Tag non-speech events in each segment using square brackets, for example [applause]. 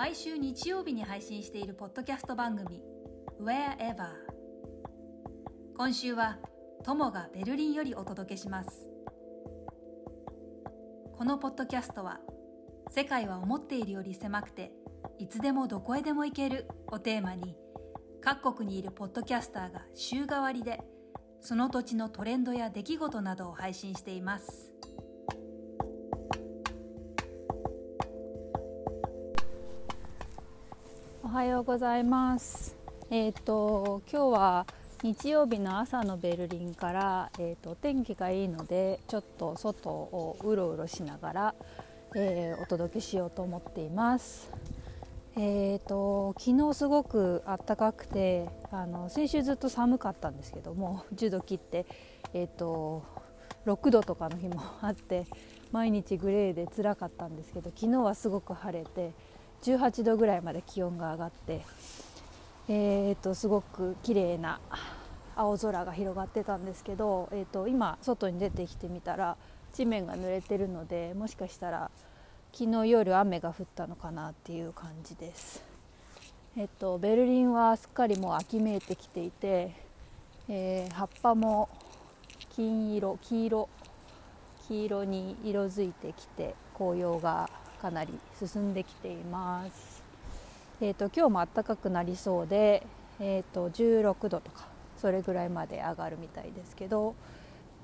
毎週日曜日に配信しているポッドキャスト番組 Wherever 今週は友がベルリンよりお届けします。このポッドキャストは世界は思っているより狭くていつでもどこへでも行けるをテーマに各国にいるポッドキャスターが週替わりでその土地のトレンドや出来事などを配信しています。はようございますえっ、と今日は日曜日の朝のベルリンから、えーと、天気がいいのでちょっと外をうろうろしながら、えー、お届けしようと思っています。えーと、昨日すごく暖かくてあの先週ずっと寒かったんですけども10度切って、えーと、6度とかの日もあって毎日グレーで辛かったんですけど昨日はすごく晴れて18度ぐらいまで気温が上がって、えーと、すごく綺麗な青空が広がってたんですけど、えー、と今外に出てきてみたら地面が濡れてるのでもしかしたら昨日夜雨が降ったのかなっていう感じです。えっと、ベルリンはすっかりもう秋めいてきていて、えー、葉っぱも金色黄色黄色に色づいてきて紅葉がかなり進んできています。えーと、今日も暖かくなりそうで、えーと、16度とかそれぐらいまで上がるみたいですけど、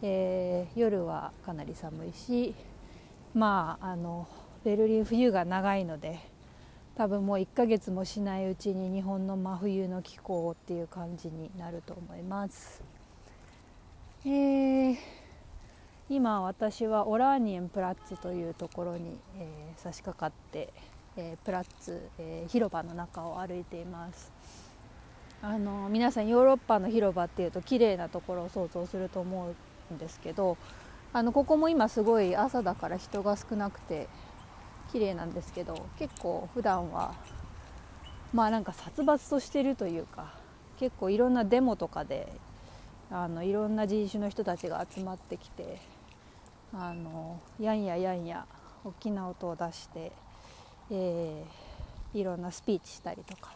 えー、夜はかなり寒いしまああのベルリン冬が長いので多分もう1ヶ月もしないうちに日本の真冬の気候っていう感じになると思います。えー、今私はオラーニエンプラッツというところに、えー、差し掛かって、えー、プラッツ、えー、広場の中を歩いています。あの皆さんヨーロッパの広場っていうと綺麗なところを想像すると思うんですけどあのここも今すごい朝だから人が少なくて綺麗なんですけど結構普段はまあなんか殺伐としてるというか結構いろんなデモとかであのいろんな人種の人たちが集まってきてあのやんややんや大きな音を出して、えー、いろんなスピーチしたりとか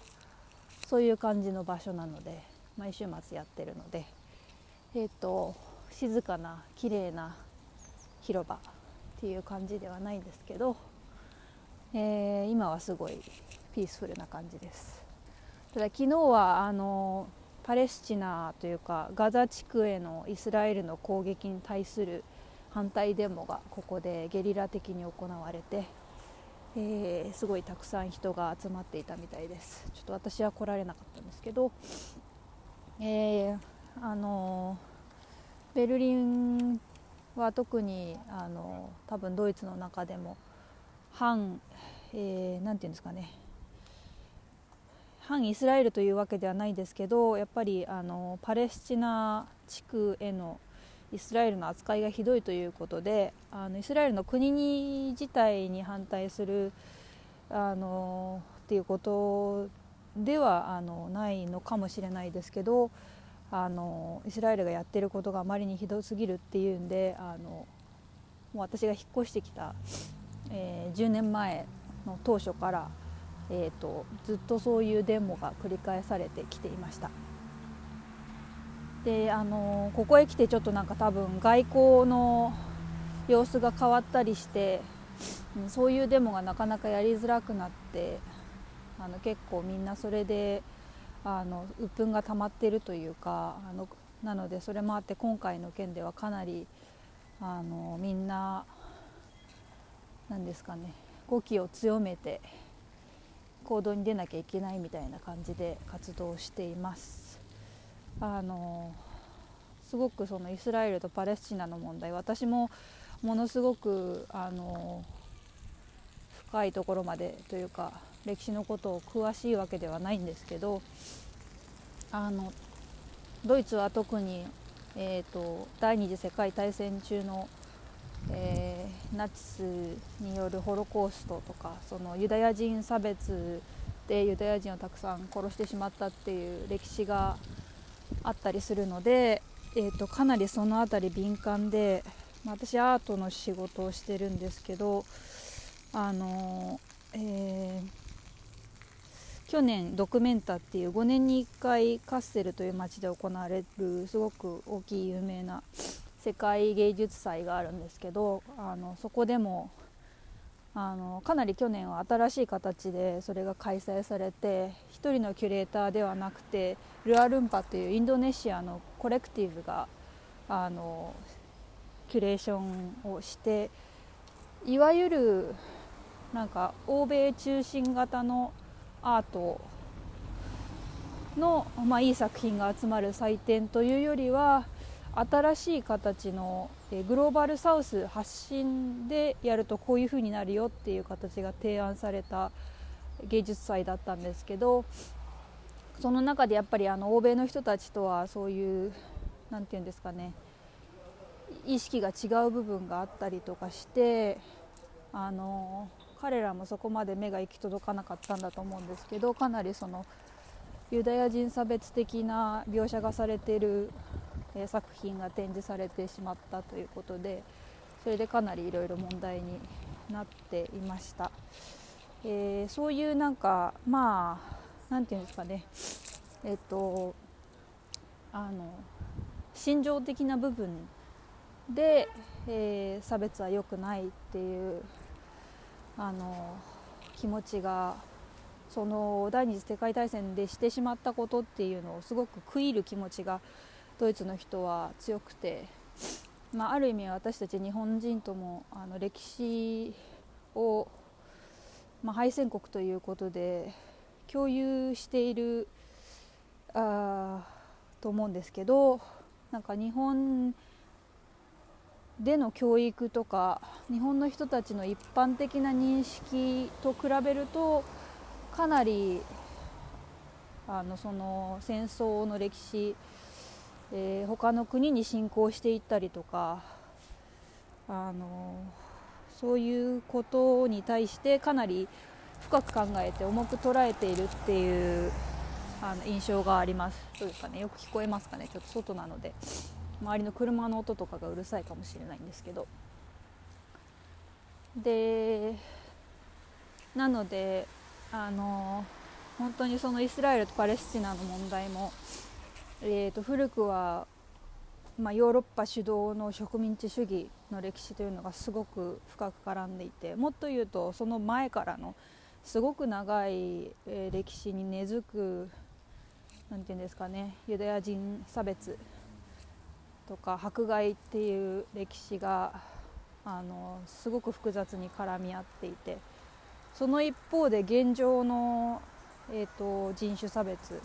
そういう感じの場所なので毎週末やってるので、えーと、静かな綺麗な広場っていう感じではないんですけどえー、今はすごいピースフルな感じです。ただ昨日はあのパレスチナというかガザ地区へのイスラエルの攻撃に対する反対デモがここでゲリラ的に行われて、えー、すごいたくさん人が集まっていたみたいです。ちょっと私は来られなかったんですけど、えー、あのベルリンは特にあの多分ドイツの中でも反、えー、て言うんですかね。反イスラエルというわけではないですけどやっぱりあのパレスチナ地区へのイスラエルの扱いがひどいということであのイスラエルの国に自体に反対するあのっていうことではあのないのかもしれないですけどあのイスラエルがやってることがあまりにひどすぎるっていうんであのもう私が引っ越してきたえー、10年前の当初から、えーと、ずっとそういうデモが繰り返されてきていました。であのここへ来てちょっとなんか多分外交の様子が変わったりして、そういうデモがなかなかやりづらくなってあの結構みんなそれであの鬱憤が溜まってるというかあのなのでそれもあって今回の件ではかなりあのみんな何ですかね語気を強めて行動に出なきゃいけないみたいな感じで活動しています。あのすごくそのイスラエルとパレスチナの問題私もものすごくあの深いところまでというか歴史のことを詳しいわけではないんですけどあのドイツは特に、えーと第二次世界大戦中のえー、ナチスによるホロコーストとかそのユダヤ人差別でユダヤ人をたくさん殺してしまったっていう歴史があったりするので、えーと、かなりその辺り敏感で、まあ、私アートの仕事をしてるんですけどあの、えー、去年ドクメンタっていう5年に1回カッセルという町で行われるすごく大きい有名な世界芸術祭があるんですけどあのそこでもあのかなり去年は新しい形でそれが開催されて1人のキュレーターではなくてルアルンパというインドネシアのコレクティブがあのキュレーションをしていわゆるなんか欧米中心型のアートの、まあ、いい作品が集まる祭典というよりは新しい形のグローバルサウス発信でやるとこういう風になるよっていう形が提案された芸術祭だったんですけどその中でやっぱりあの欧米の人たちとはそういう何て言うんですかね意識が違う部分があったりとかしてあの彼らもそこまで目が行き届かなかったんだと思うんですけどかなりそのユダヤ人差別的な描写がされている作品が展示されてしまったということでそれでかなりいろいろ問題になっていました、えー、そういうなんかまあ何て言うんですかね。えっとあの心情的な部分で、えー、差別は良くないっていうあの気持ちがその第二次世界大戦でしてしまったことっていうのをすごく悔いる気持ちがドイツの人は強くて、まあ、ある意味私たち日本人ともあの歴史を、まあ、敗戦国ということで共有しているあと思うんですけどなんか日本での教育とか日本の人たちの一般的な認識と比べるとかなりあのその戦争の歴史、えー、他の国に侵攻していったりとかあのそういうことに対してかなり深く考えて重く捉えているっていうあの印象があります。どうですかねよく聞こえますかねちょっと外なので。周りの車の音とかがうるさいかもしれないんですけどでなのであの本当にそのイスラエルとパレスチナの問題も、えー、と古くは、まあ、ヨーロッパ主導の植民地主義の歴史というのがすごく深く絡んでいてもっと言うとその前からのすごく長い、え、歴史に根付く何て言うんですかねユダヤ人差別とか迫害っていう歴史があのすごく複雑に絡み合っていてその一方で現状の、えーと、人種差別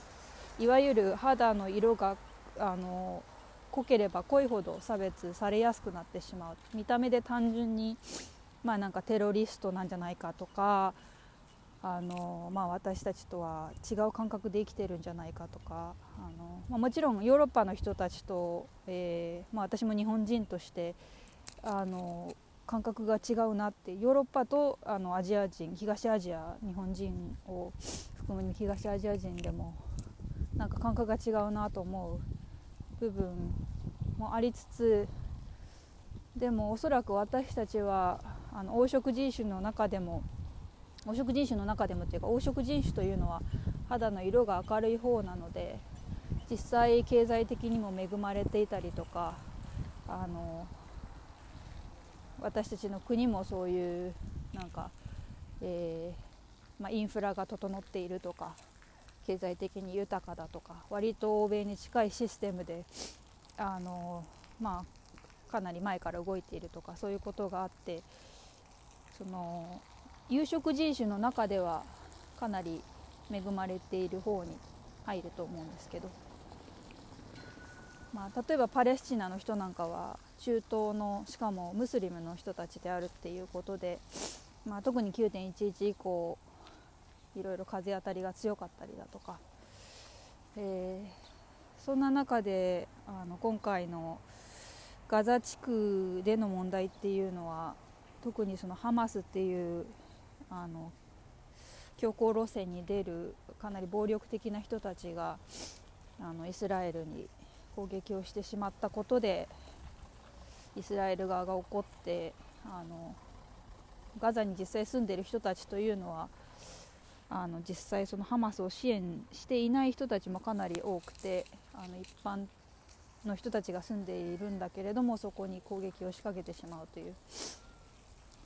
いわゆる肌の色があの濃ければ濃いほど差別されやすくなってしまう。見た目で単純に、まあ、なんかテロリストなんじゃないかとかあの、まあ、私たちとは違う感覚で生きてるんじゃないかとかあの、まあ、もちろんヨーロッパの人たちと、えーまあ、私も日本人としてあの感覚が違うなってヨーロッパとあのアジア人東アジア日本人を含む東アジア人でもなんか感覚が違うなと思う部分もありつつでもおそらく私たちはあの黄色人種の中でも黄色人種の中でもというか黄色人種というのは肌の色が明るい方なので実際経済的にも恵まれていたりとかあの私たちの国もそういうなんか、えー、まあ、インフラが整っているとか経済的に豊かだとか割と欧米に近いシステムであの、まあ、かなり前から動いているとかそういうことがあってその有色人種の中ではかなり恵まれている方に入ると思うんですけど、まあ、例えばパレスチナの人なんかは中東のしかもムスリムの人たちであるっていうことで、まあ、特に9.11以降いろいろ風当たりが強かったりだとか、えー、そんな中であの今回のガザ地区での問題っていうのは特にそのハマスっていうあの強硬路線に出るかなり暴力的な人たちがあのイスラエルに攻撃をしてしまったことでイスラエル側が怒ってあのガザに実際住んでいる人たちというのはあの実際そのハマスを支援していない人たちもかなり多くてあの一般の人たちが住んでいるんだけれどもそこに攻撃を仕掛けてしまうという。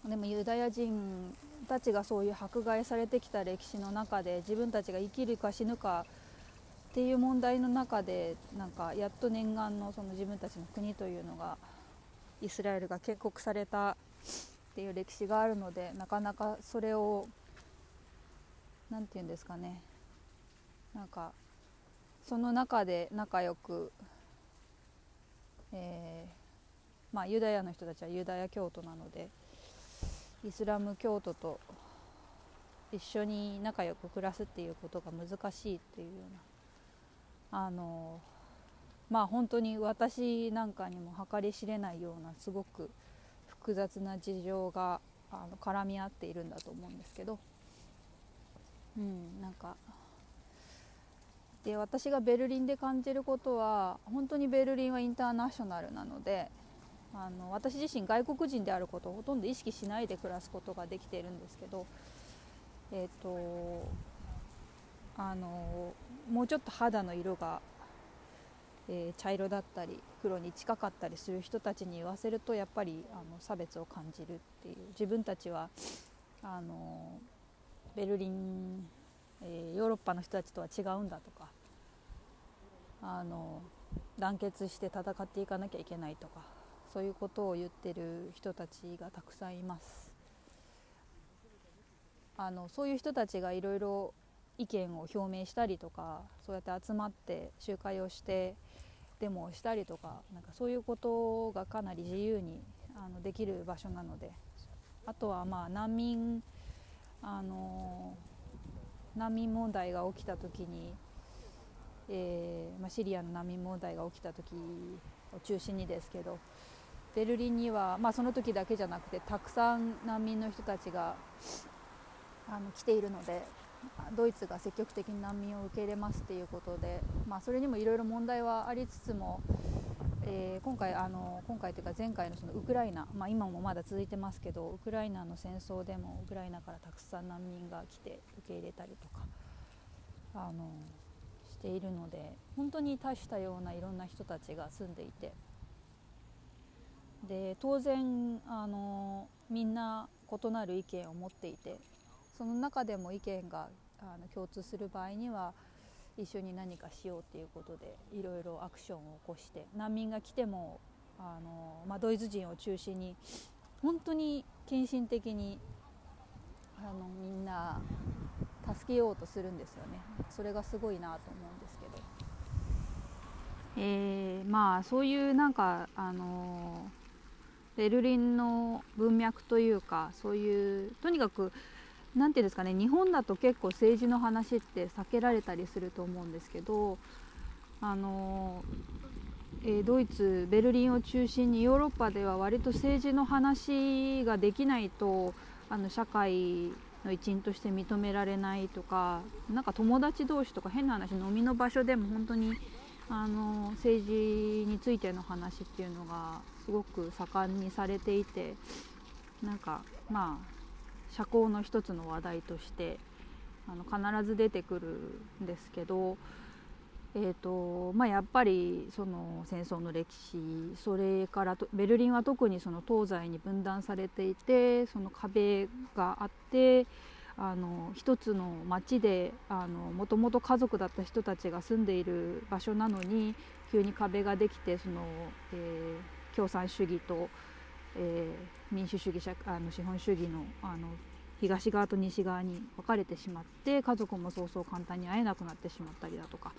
でもユダヤ人たちがそういう迫害されてきた歴史の中で自分たちが生きるか死ぬかっていう問題の中でなんかやっと念願のその自分たちの国というのがイスラエルが建国されたっていう歴史があるのでなかなかそれを何て言うんですかね。なんかその中で仲良く、えー、まあユダヤの人たちはユダヤ教徒なのでイスラム教徒と一緒に仲良く暮らすっていうことが難しいっていうようなあのまあ本当に私なんかにも計り知れないようなすごく複雑な事情があの絡み合っているんだと思うんですけど。うんなんか。で私がベルリンで感じることは本当にベルリンはインターナショナルなのであの私自身外国人であることをほとんど意識しないで暮らすことができているんですけど、えーと、あのもうちょっと肌の色が、えー、茶色だったり黒に近かったりする人たちに言わせるとやっぱりあの差別を感じるっていう。自分たちはあのベルリン、えー、ヨーロッパの人たちとは違うんだとかあの団結して戦っていかなきゃいけないとかそういうことを言ってる人たちがたくさんいます。あのそういう人たちがいろいろ意見を表明したりとかそうやって集まって集会をしてデモをしたりとかなんかそういうことがかなり自由にあのできる場所なので。あとはまあ難民あの難民問題が起きた時に、えーまあ、シリアの難民問題が起きた時を中心にですけどベルリンには、まあ、その時だけじゃなくてたくさん難民の人たちがあの来ているのでドイツが積極的に難民を受け入れますっていうことで、まあ、それにもいろいろ問題はありつつも、えー、今回あの今回というか前回のそのウクライナ、まあ、今もまだ続いてますけどウクライナの戦争でもウクライナからたくさん難民が来て受け入れたりとかあのしているので本当に多種多様ないろんな人たちが住んでいて。で当然あのみんな異なる意見を持っていてその中でも意見があの共通する場合には一緒に何かしようということでいろいろアクションを起こして難民が来てもあの、まあ、ドイツ人を中心に本当に献身的にあのみんな助けようとするんですよね。それがすごいなと思うんですけど、えー、まあそういうなんかあのベルリンの文脈というかそういうとにかく何て言うんですかね日本だと結構政治の話って避けられたりすると思うんですけどあの、え、ドイツベルリンを中心にヨーロッパでは割と政治の話ができないとあの社会の一員として認められないとかなんか友達同士とか変な話飲みの場所でも本当にあの政治についての話っていうのがすごく盛んにされていてなんかまあ社交の一つの話題としてあの必ず出てくるんですけど、えーとまあ、やっぱりその戦争の歴史それからベルリンは特にその東西に分断されていてその壁があってあの一つの町でもともと家族だった人たちが住んでいる場所なのに急に壁ができてその、えー、共産主義と、えー、民主主義あの資本主義のあの東側と西側に分かれてしまって家族もそうそう簡単に会えなくなってしまったりだとか。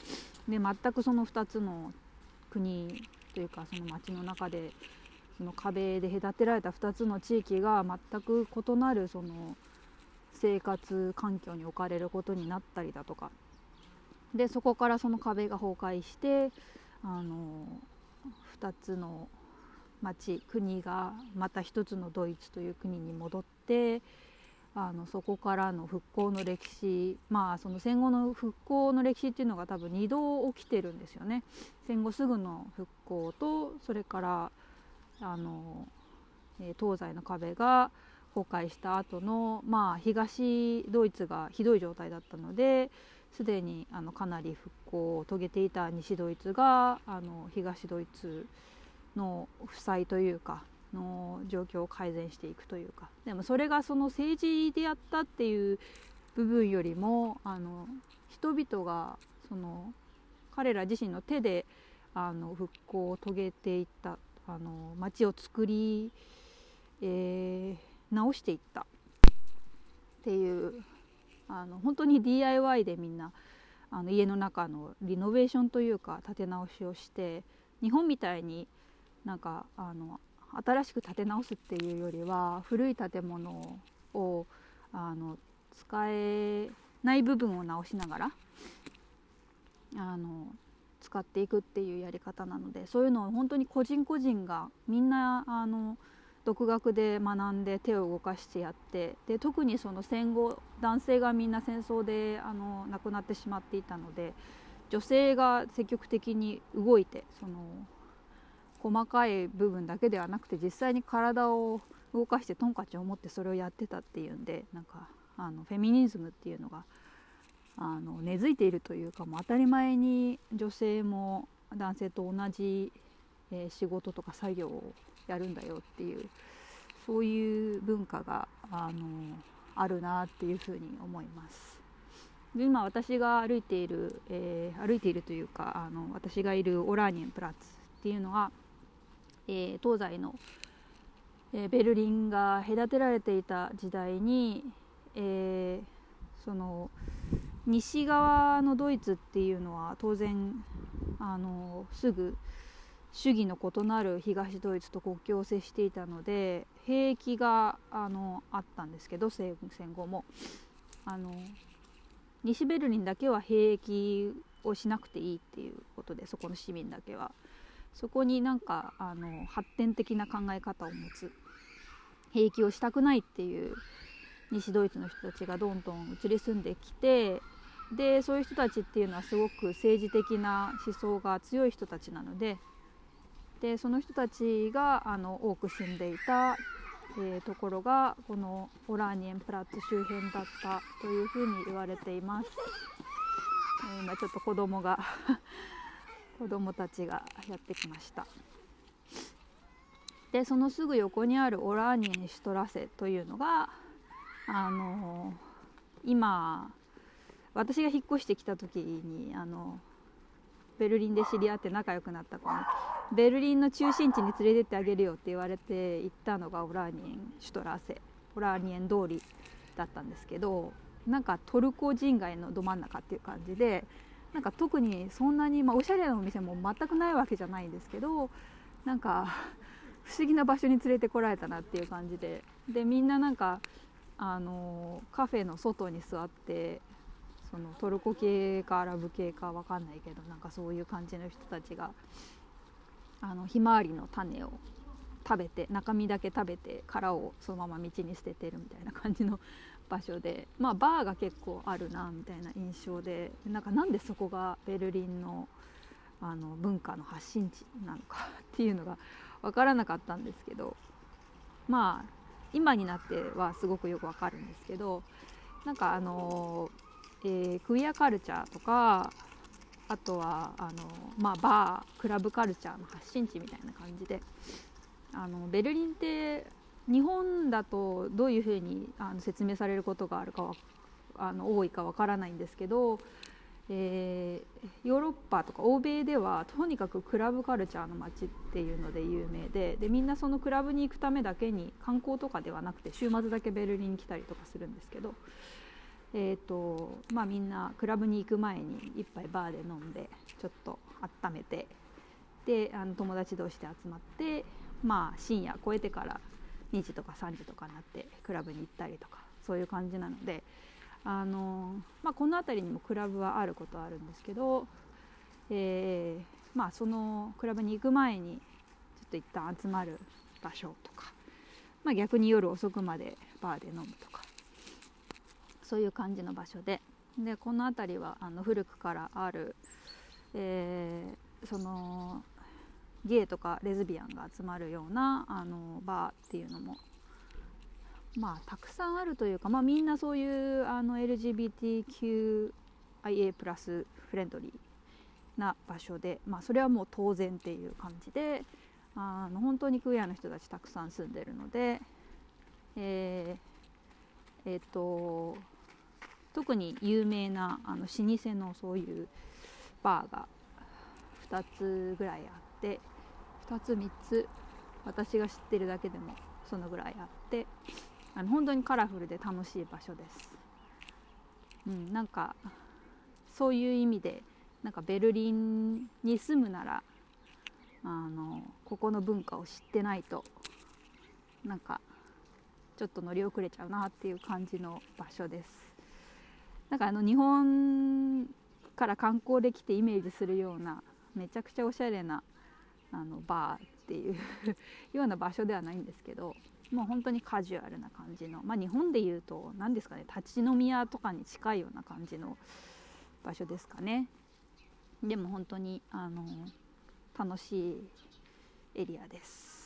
で全くその2つの国というかその町の中でその壁で隔てられた2つの地域が全く異なるその生活環境に置かれることになったりだとか。でそこからその壁が崩壊してあの2つの町国がまた一つのドイツという国に戻ってあのそこからの復興の歴史まあその戦後の復興の歴史っていうのが多分2度起きてるんですよね。戦後すぐの復興とそれからあの東西の壁が崩壊した後のまあ東ドイツがひどい状態だったのですでにあのかなり復興を遂げていた西ドイツがあの東ドイツの負債というかの状況を改善していくというか。でもそれがその政治でやったっていう部分よりもあの人々がその彼ら自身の手であの復興を遂げていったあの街を作り、えー、直していった。っていうあの本当に DIY でみんなあの家の中のリノベーションというか建て直しをして日本みたいになんかあの新しく建て直すっていうよりは古い建物をあの使えない部分を直しながらあの使っていくっていうやり方なのでそういうのを本当に個人個人がみんなあの独学で学んで手を動かしてやってで特にその戦後男性がみんな戦争であの亡くなってしまっていたので女性が積極的に動いてその細かい部分だけではなくて実際に体を動かしてトンカチを持ってそれをやってたっていうんでなんかあのフェミニズムっていうのがあの根付いているというかもう当たり前に女性も男性と同じ、え、仕事とか作業をやるんだよっていうそういう文化があのあるなっていうふうに思います。で今私が歩いている、えー、歩いているというかあの私がいるオラーニエンプラッツっていうのはえー、東西の、えー、ベルリンが隔てられていた時代に、えー、その西側のドイツっていうのは当然あのすぐ主義の異なる東ドイツと国境を接していたので兵役があのあったんですけど戦後もあの西ベルリンだけは兵役をしなくていいっていうことでそこの市民だけは。そこになんかあの発展的な考え方を持つ兵役をしたくないっていう西ドイツの人たちがどんどん移り住んできてでそういう人たちっていうのはすごく政治的な思想が強い人たちなのででその人たちがあの多く住んでいた、えー、ところがこのオラーニエンプラッツ周辺だったというふうに言われています。え、今ちょっと子供が [laughs] 子どもたちがやってきました。でそのすぐ横にあるオラーニエンシュトラセというのがあの今私が引っ越してきた時にあのベルリンで知り合って仲良くなった子にベルリンの中心地に連れてってあげるよって言われて行ったのがオラーニエンシュトラーセオラーニエン通りだったんですけどなんかトルコ人街のど真ん中っていう感じでなんか特にそんなに、まあ、おしゃれなお店も全くないわけじゃないんですけどなんか不思議な場所に連れてこられたなっていう感じで。でみんななんかあのカフェの外に座ってそのトルコ系かアラブ系か分かんないけどなんかそういう感じの人たちがあのひまわりの種を食べて中身だけ食べて殻をそのまま道に捨ててるみたいな感じの場所でまあバーが結構あるなみたいな印象でなんかなんでそこがベルリンのあの文化の発信地なのかっていうのが分からなかったんですけどまあ今になってはすごくよくわかるんですけどなんかあの、えー、クイアカルチャーとかあとはあの、まあ、バークラブカルチャーの発信地みたいな感じであのベルリンって日本だとどういうふうにあの説明されることがあるかはあの多いかわからないんですけど、えー、ヨーロッパとか欧米ではとにかくクラブカルチャーの街っていうので有名ででみんなそのクラブに行くためだけに観光とかではなくて週末だけベルリンに来たりとかするんですけど、えーとまあ、みんなクラブに行く前に一杯バーで飲んでちょっと温めてであの友達同士で集まってまあ深夜超えてから2時とか3時とかになってクラブに行ったりとかそういう感じなのであの、まあ、この辺りにもクラブはあることはあるんですけど、えー、まあ、そのクラブに行く前にちょっと一旦集まる場所とか、まあ、逆に夜遅くまでバーで飲むとかそういう感じの場所ででこの辺りはあの古くからある、えー、そのゲイとかレズビアンが集まるようなあのバーっていうのもまあたくさんあるというか、まあ、みんなそういうあの LGBTQIA+ プラスフレンドリーな場所で、まあ、それはもう当然っていう感じであの本当にクエアの人たちたくさん住んでるので、えーえー、と特に有名なあの老舗のそういうバーが2つぐらいあって2つ3つ私が知ってるだけでもそのぐらいあってあの本当にカラフルで楽しい場所です。うん、なんかそういう意味でなんかベルリンに住むならあのここの文化を知ってないとなんかちょっと乗り遅れちゃうなっていう感じの場所です。なんかあの日本から観光で来てイメージするようなめちゃくちゃおしゃれなあのバーっていう [laughs] ような場所ではないんですけどもう本当にカジュアルな感じの、まあ、日本でいうと何ですかね立ち飲み屋とかに近いような感じの場所ですかね。でも本当にあの楽しいエリアです。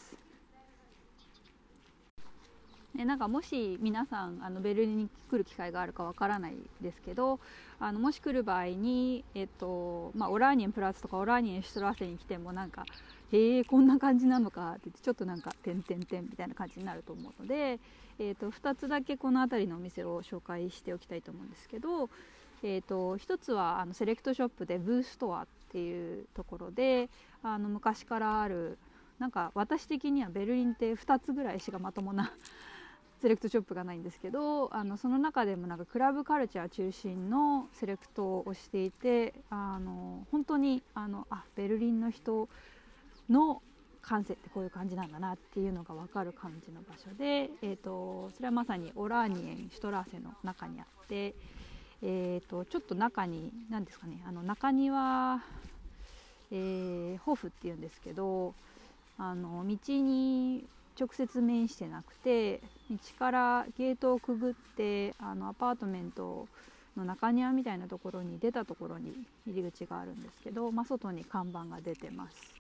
でなんかもし皆さんあのベルリンに来る機会があるかわからないですけどあのもし来る場合に、えっとまあ、オラーニエンプラスとかオラーニエンシュトラッセに来てもなんかへえこんな感じなのかって言ってちょっとなんか点々点みたいな感じになると思うので、えー、と2つだけこの辺りのお店を紹介しておきたいと思うんですけど、えー、と1つはあのセレクトショップで Voo Store っていうところであの昔からあるなんか私的にはベルリンって2つぐらいしかまともな [laughs] セレクトショップがないんですけどあのその中でもなんかクラブカルチャー中心のセレクトをしていてあの本当にあのあベルリンの人の感性ってこういう感じなんだなっていうのが分かる感じの場所で、えーと、それはまさにオラーニエンシュトラーセの中にあって、えーと、ちょっと中に何ですかねあの中庭、えー、ホフっていうんですけどあの道に直接面してなくて道からゲートをくぐってあのアパートメントの中庭みたいなところに出たところに入り口があるんですけど、まあ、外に看板が出てます。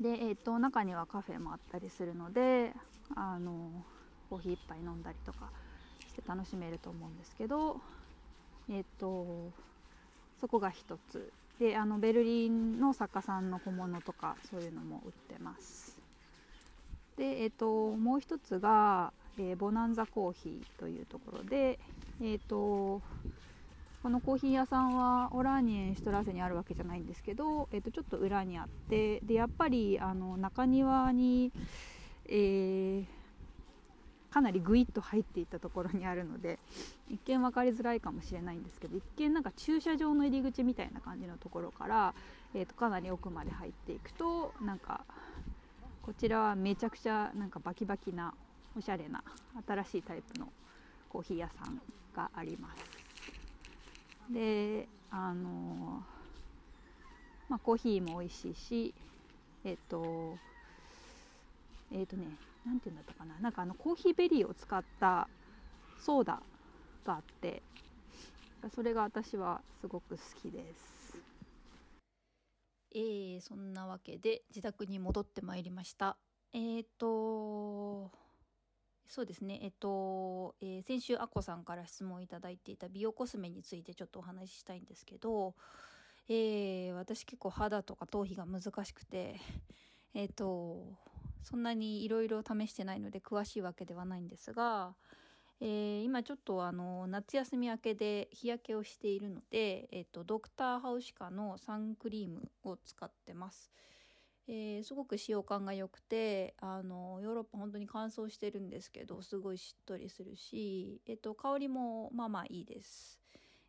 で、えーと、中にはカフェもあったりするのであのコーヒー一杯飲んだりとかして楽しめると思うんですけど、えーと、そこが一つであのベルリンの作家さんの小物とかそういうのも売ってます。で、えーと、もう一つが、えー、ボナンザコーヒーというところで、えーとこのコーヒー屋さんはオラーニエンシュトラーセにあるわけじゃないんですけど、えー、とちょっと裏にあってでやっぱりあの中庭に、えー、かなりぐいっと入っていったところにあるので一見分かりづらいかもしれないんですけど一見なんか駐車場の入り口みたいな感じのところから、えー、とかなり奥まで入っていくとなんかこちらはめちゃくちゃなんかバキバキなおしゃれな新しいタイプのコーヒー屋さんがあります。であのまあ、コーヒーも美味しいしえっ、とえっ、とね何て言うんだったかななんかあのコーヒーベリーを使ったソーダがあってそれが私はすごく好きです。えー、そんなわけで自宅に戻ってまいりました。えっ、ー、とそうですね、えっと、えー、先週アッコさんから質問いただいていた美容コスメについてちょっとお話ししたいんですけど、えー、私結構肌とか頭皮が難しくて、[laughs] えっと、そんなにいろいろ試してないので詳しいわけではないんですが、えー、今ちょっとあの夏休み明けで日焼けをしているので、えっと、ドクターハウシカのサンクリームを使ってます。えー、すごく使用感が良くてあのヨーロッパ本当に乾燥してるんですけどすごいしっとりするし、えっと、香りもまあまあいいです。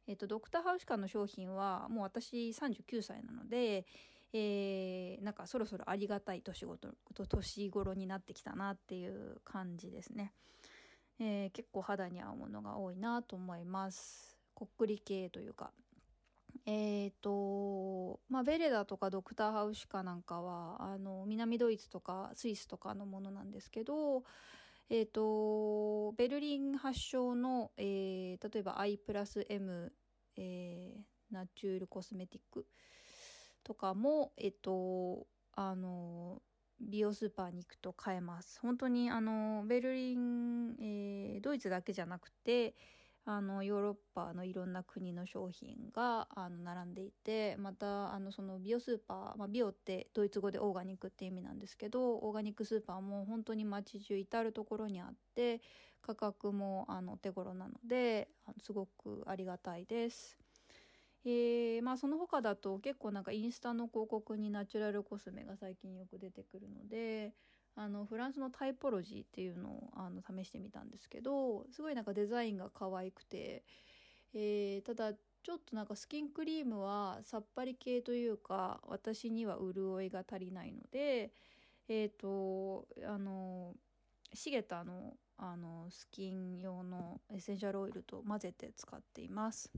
えっと、ドクターハウシカの商品はもう私39歳なので、えー、なんかそろそろありがたい年ごと年頃になってきたなっていう感じですね。えー、結構肌に合うものが多いなと思います。こっくり系というかえっ、ー、と、まあ、ベレダとかドクターハウシカなんかは、あの、南ドイツとかスイスとかのものなんですけど、えっ、ー、と、ベルリン発祥の、えー、例えば I プラス M、えー、ナチュールコスメティックとかも、えっ、と、あの、美容スーパーに行くと買えます。本当にあのベルリン、えー、ドイツだけじゃなくてあのヨーロッパのいろんな国の商品があの並んでいてまたあのその美容スーパー、まあ、美容ってドイツ語でオーガニックって意味なんですけどオーガニックスーパーも本当に街中至る所にあって価格もあのお手頃なのですごくありがたいです。えー、まあその他だと結構なんかインスタの広告にナチュラルコスメが最近よく出てくるのであのフランスのタイポロジーっていうのをあの試してみたんですけどすごいなんかデザインが可愛くて、えー、ただちょっとなんかスキンクリームはさっぱり系というか私には潤いが足りないのでえっ、ー、とあのシゲタのあのスキン用のエッセンシャルオイルと混ぜて使っています。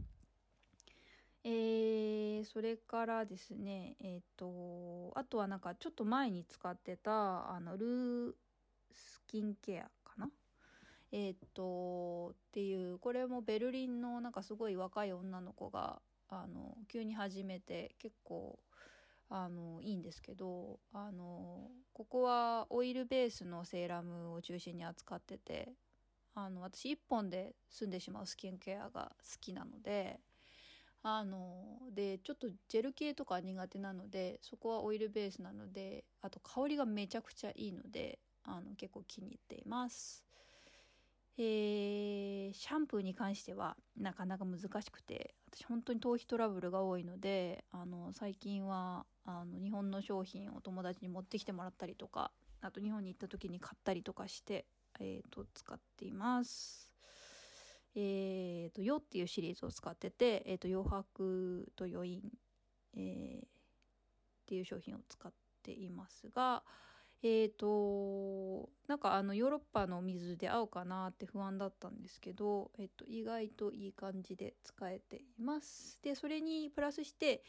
えー、それからですね、えっ、ー、と、あとはなんかちょっと前に使ってた、あの、ルースキンケアかな？えっ、ー、と、っていう、これもベルリンのなんかすごい若い女の子が、あの、急に始めて結構、あの、いいんですけど、あの、ここはオイルベースのセーラムを中心に扱ってて、あの、私一本で済んでしまうスキンケアが好きなので、あのでちょっとジェル系とか苦手なのでそこはオイルベースなのであと香りがめちゃくちゃいいのであの結構気に入っています。えー、シャンプーに関してはなかなか難しくて私本当に頭皮トラブルが多いのであの最近はあの日本の商品を友達に持ってきてもらったりとかあと日本に行った時に買ったりとかして、えーと使っています。えーと、よっていうシリーズを使ってて、えーと、余白と余韻、えー、っていう商品を使っていますが、えーと、なんかあのヨーロッパの水で合うかなって不安だったんですけど、えー、と意外といい感じで使えています。でそれにプラスして、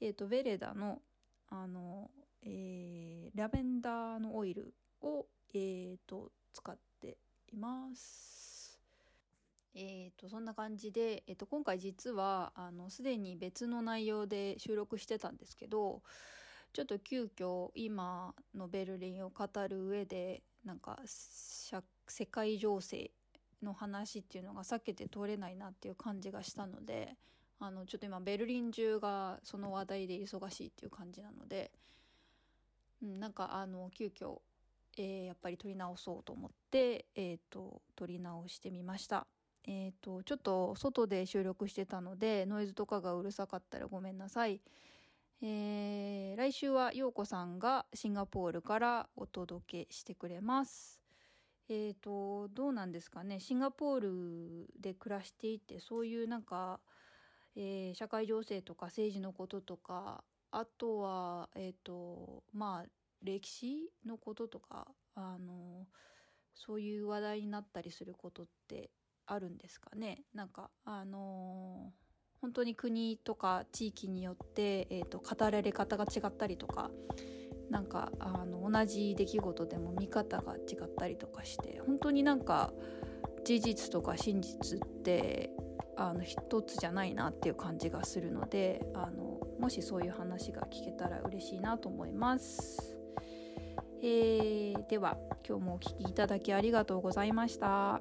えー、とベレダのあの、えー、ラベンダーのオイルを、えー、と使っています。えーと、そんな感じで、えーと、今回実はあのすでに別の内容で収録してたんですけどちょっと急遽今のベルリンを語る上でなんか世界情勢の話っていうのが避けて通れないなっていう感じがしたのであのちょっと今ベルリン中がその話題で忙しいっていう感じなので、うん、なんかあの急遽、えー、やっぱり撮り直そうと思って、えーと撮り直してみました。えっ、ー、と、ちょっと外で収録してたので、ノイズとかがうるさかったらごめんなさい。えー、来週は陽子さんがシンガポールからお届けしてくれます。えっ、ー、と、どうなんですかね。シンガポールで暮らしていて、そういうなんか、えー、社会情勢とか政治のこととか、あとは、えっ、と、まあ、歴史のこととか、あの、そういう話題になったりすることってあるんですかねなんかあのー、本当に国とか地域によって、えーと、語られ方が違ったりとかなんかあの同じ出来事でも見方が違ったりとかして本当になんか事実とか真実ってあの一つじゃないなっていう感じがするのであのもしそういう話が聞けたら嬉しいなと思います。えー、では今日もお聴きいただきありがとうございました。